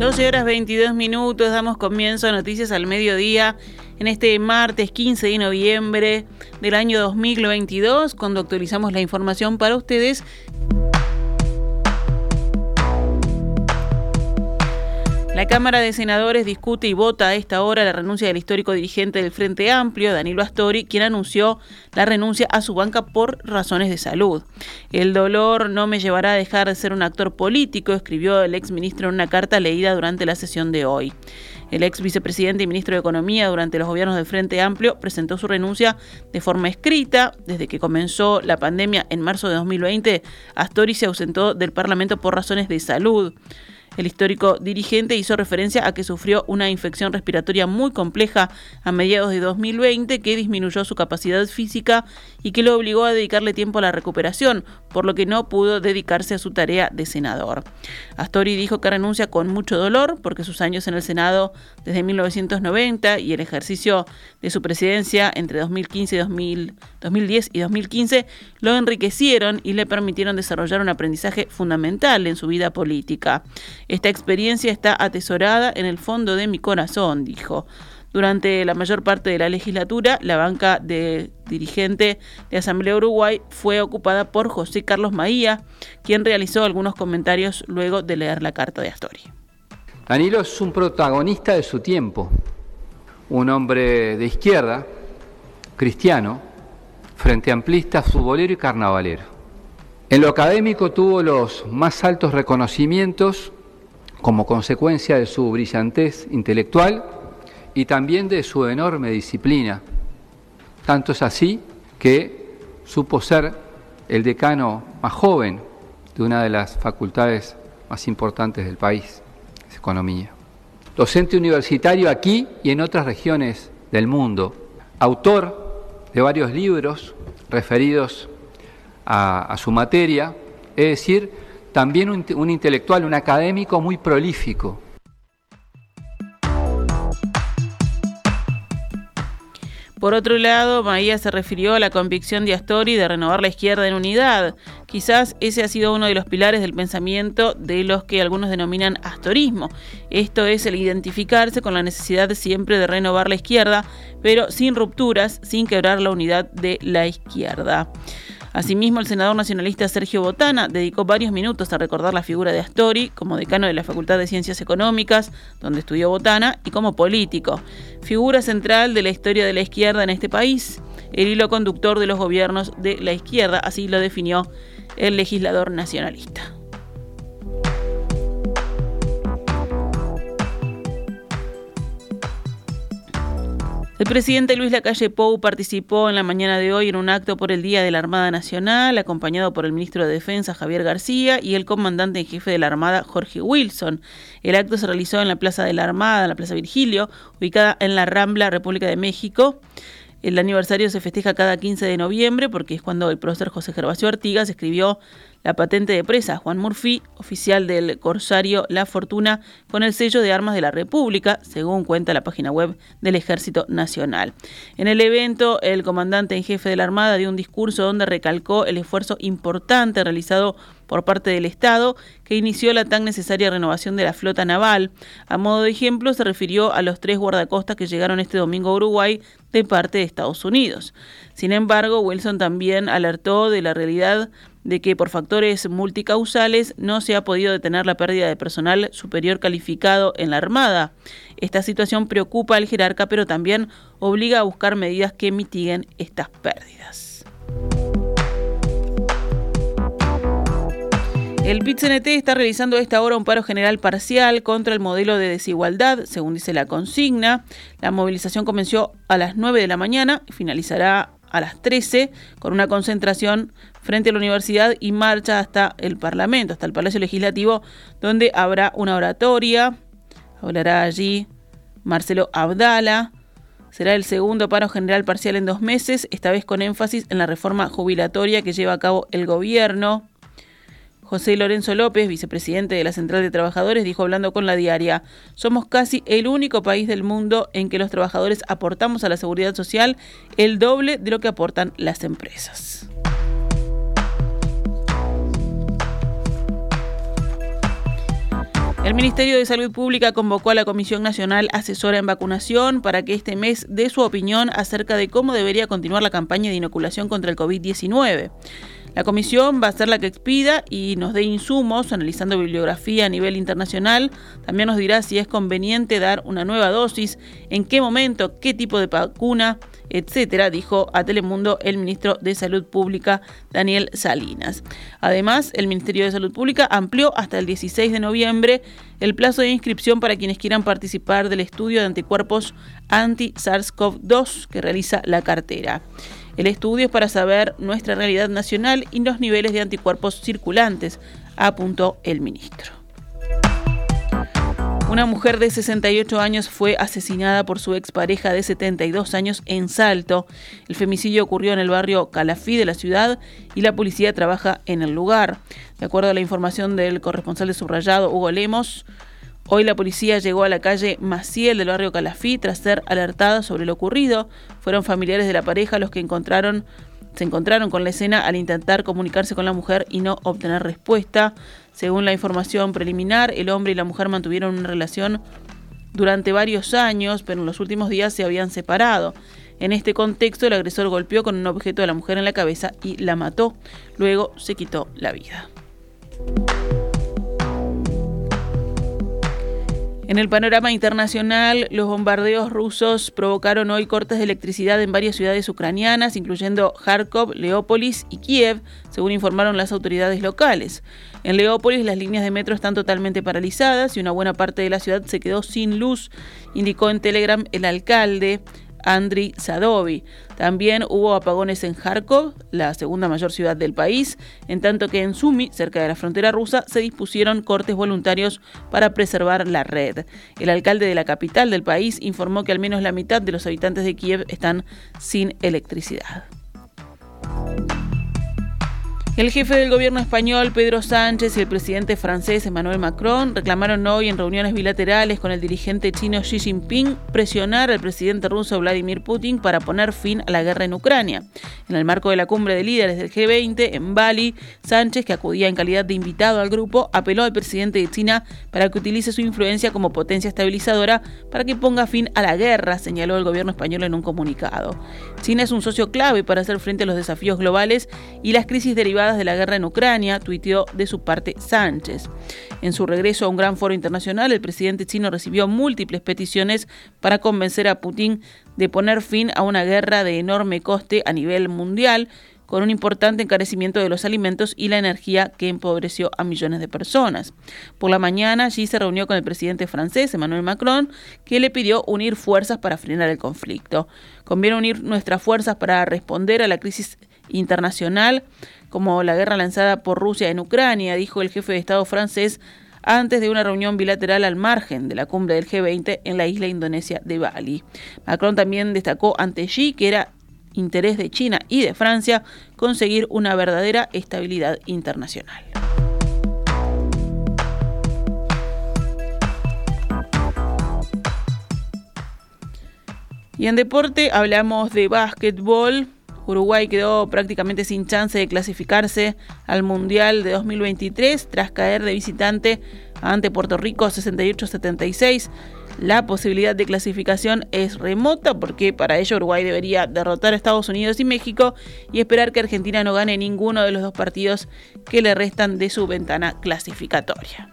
12 horas 22 minutos, damos comienzo a Noticias al Mediodía en este martes 15 de noviembre del año 2022, cuando actualizamos la información para ustedes. La Cámara de Senadores discute y vota a esta hora la renuncia del histórico dirigente del Frente Amplio, Danilo Astori, quien anunció la renuncia a su banca por razones de salud. El dolor no me llevará a dejar de ser un actor político, escribió el exministro en una carta leída durante la sesión de hoy. El ex vicepresidente y ministro de Economía durante los gobiernos del Frente Amplio presentó su renuncia de forma escrita. Desde que comenzó la pandemia en marzo de 2020, Astori se ausentó del Parlamento por razones de salud. El histórico dirigente hizo referencia a que sufrió una infección respiratoria muy compleja a mediados de 2020 que disminuyó su capacidad física y que lo obligó a dedicarle tiempo a la recuperación, por lo que no pudo dedicarse a su tarea de senador. Astori dijo que renuncia con mucho dolor porque sus años en el Senado desde 1990 y el ejercicio de su presidencia entre 2015 y 2010 y 2015 lo enriquecieron y le permitieron desarrollar un aprendizaje fundamental en su vida política. Esta experiencia está atesorada en el fondo de mi corazón, dijo. Durante la mayor parte de la legislatura, la banca de dirigente de Asamblea Uruguay fue ocupada por José Carlos Maía, quien realizó algunos comentarios luego de leer la carta de Astori. Danilo es un protagonista de su tiempo, un hombre de izquierda, cristiano, frente amplista, futbolero y carnavalero. En lo académico tuvo los más altos reconocimientos como consecuencia de su brillantez intelectual y también de su enorme disciplina. Tanto es así que supo ser el decano más joven de una de las facultades más importantes del país, es economía. Docente universitario aquí y en otras regiones del mundo. Autor de varios libros referidos a, a su materia, es decir, también un, intelectual, un académico muy prolífico. Por otro lado, Maía se refirió a la convicción de Astori de renovar la izquierda en unidad. Quizás ese ha sido uno de los pilares del pensamiento de los que algunos denominan astorismo. Esto es el identificarse con la necesidad siempre de renovar la izquierda, pero sin rupturas, sin quebrar la unidad de la izquierda. Asimismo, el senador nacionalista Sergio Botana dedicó varios minutos a recordar la figura de Astori como decano de la Facultad de Ciencias Económicas, donde estudió Botana, y como político, figura central de la historia de la izquierda en este país, el hilo conductor de los gobiernos de la izquierda, así lo definió el legislador nacionalista. El presidente Luis Lacalle Pou participó en la mañana de hoy en un acto por el Día de la Armada Nacional, acompañado por el ministro de Defensa Javier García y el comandante en jefe de la Armada Jorge Wilson. El acto se realizó en la Plaza de la Armada, en la Plaza Virgilio, ubicada en la Rambla, República de México. El aniversario se festeja cada 15 de noviembre porque es cuando el profesor José Gervasio Artigas escribió la patente de presa Juan Murphy, oficial del corsario La Fortuna, con el sello de armas de la República, según cuenta la página web del Ejército Nacional. En el evento, el comandante en jefe de la Armada dio un discurso donde recalcó el esfuerzo importante realizado por parte del Estado que inició la tan necesaria renovación de la flota naval. A modo de ejemplo, se refirió a los tres guardacostas que llegaron este domingo a Uruguay de parte de Estados Unidos. Sin embargo, Wilson también alertó de la realidad de que por factores multicausales no se ha podido detener la pérdida de personal superior calificado en la Armada. Esta situación preocupa al jerarca, pero también obliga a buscar medidas que mitiguen estas pérdidas. El pit está realizando a esta hora un paro general parcial contra el modelo de desigualdad, según dice la consigna. La movilización comenzó a las 9 de la mañana y finalizará a las 13 con una concentración frente a la universidad y marcha hasta el Parlamento, hasta el Palacio Legislativo, donde habrá una oratoria. Hablará allí Marcelo Abdala. Será el segundo paro general parcial en dos meses, esta vez con énfasis en la reforma jubilatoria que lleva a cabo el gobierno. José Lorenzo López, vicepresidente de la Central de Trabajadores, dijo hablando con la diaria, somos casi el único país del mundo en que los trabajadores aportamos a la seguridad social el doble de lo que aportan las empresas. El Ministerio de Salud Pública convocó a la Comisión Nacional Asesora en Vacunación para que este mes dé su opinión acerca de cómo debería continuar la campaña de inoculación contra el COVID-19. La comisión va a ser la que expida y nos dé insumos, analizando bibliografía a nivel internacional. También nos dirá si es conveniente dar una nueva dosis, en qué momento, qué tipo de vacuna, etcétera, dijo a Telemundo el ministro de Salud Pública, Daniel Salinas. Además, el Ministerio de Salud Pública amplió hasta el 16 de noviembre el plazo de inscripción para quienes quieran participar del estudio de anticuerpos anti-SARS-CoV-2 que realiza la cartera. El estudio es para saber nuestra realidad nacional y los niveles de anticuerpos circulantes, apuntó el ministro. Una mujer de 68 años fue asesinada por su expareja de 72 años en Salto. El femicidio ocurrió en el barrio Calafí de la ciudad y la policía trabaja en el lugar. De acuerdo a la información del corresponsal de subrayado Hugo Lemos, Hoy la policía llegó a la calle Maciel del barrio Calafí tras ser alertada sobre lo ocurrido. Fueron familiares de la pareja los que se encontraron con la escena al intentar comunicarse con la mujer y no obtener respuesta. Según la información preliminar, el hombre y la mujer mantuvieron una relación durante varios años, pero en los últimos días se habían separado. En este contexto, el agresor golpeó con un objeto a la mujer en la cabeza y la mató. Luego se quitó la vida. En el panorama internacional, los bombardeos rusos provocaron hoy cortes de electricidad en varias ciudades ucranianas, incluyendo Kharkov, Leópolis y Kiev, según informaron las autoridades locales. En Leópolis las líneas de metro están totalmente paralizadas y una buena parte de la ciudad se quedó sin luz, indicó en Telegram el alcalde. Andriy Sadovi. También hubo apagones en Kharkov, la segunda mayor ciudad del país, en tanto que en Sumi, cerca de la frontera rusa, se dispusieron cortes voluntarios para preservar la red. El alcalde de la capital del país informó que al menos la mitad de los habitantes de Kiev están sin electricidad. El jefe del gobierno español, Pedro Sánchez, y el presidente francés, Emmanuel Macron, reclamaron hoy en reuniones bilaterales con el dirigente chino Xi Jinping presionar al presidente ruso Vladimir Putin para poner fin a la guerra en Ucrania. En el marco de la cumbre de líderes del G20 en Bali, Sánchez, que acudía en calidad de invitado al grupo, apeló al presidente de China para que utilice su influencia como potencia estabilizadora para que ponga fin a la guerra, señaló el gobierno español en un comunicado. China es un socio clave para hacer frente a los desafíos globales y las crisis de la guerra en Ucrania, tuiteó de su parte Sánchez. En su regreso a un gran foro internacional, el presidente chino recibió múltiples peticiones para convencer a Putin de poner fin a una guerra de enorme coste a nivel mundial, con un importante encarecimiento de los alimentos y la energía que empobreció a millones de personas. Por la mañana, allí se reunió con el presidente francés, Emmanuel Macron, que le pidió unir fuerzas para frenar el conflicto. Conviene unir nuestras fuerzas para responder a la crisis internacional como la guerra lanzada por Rusia en Ucrania, dijo el jefe de Estado francés antes de una reunión bilateral al margen de la cumbre del G20 en la isla indonesia de Bali. Macron también destacó ante Xi que era interés de China y de Francia conseguir una verdadera estabilidad internacional. Y en deporte hablamos de básquetbol. Uruguay quedó prácticamente sin chance de clasificarse al Mundial de 2023 tras caer de visitante ante Puerto Rico 68-76. La posibilidad de clasificación es remota porque para ello Uruguay debería derrotar a Estados Unidos y México y esperar que Argentina no gane ninguno de los dos partidos que le restan de su ventana clasificatoria.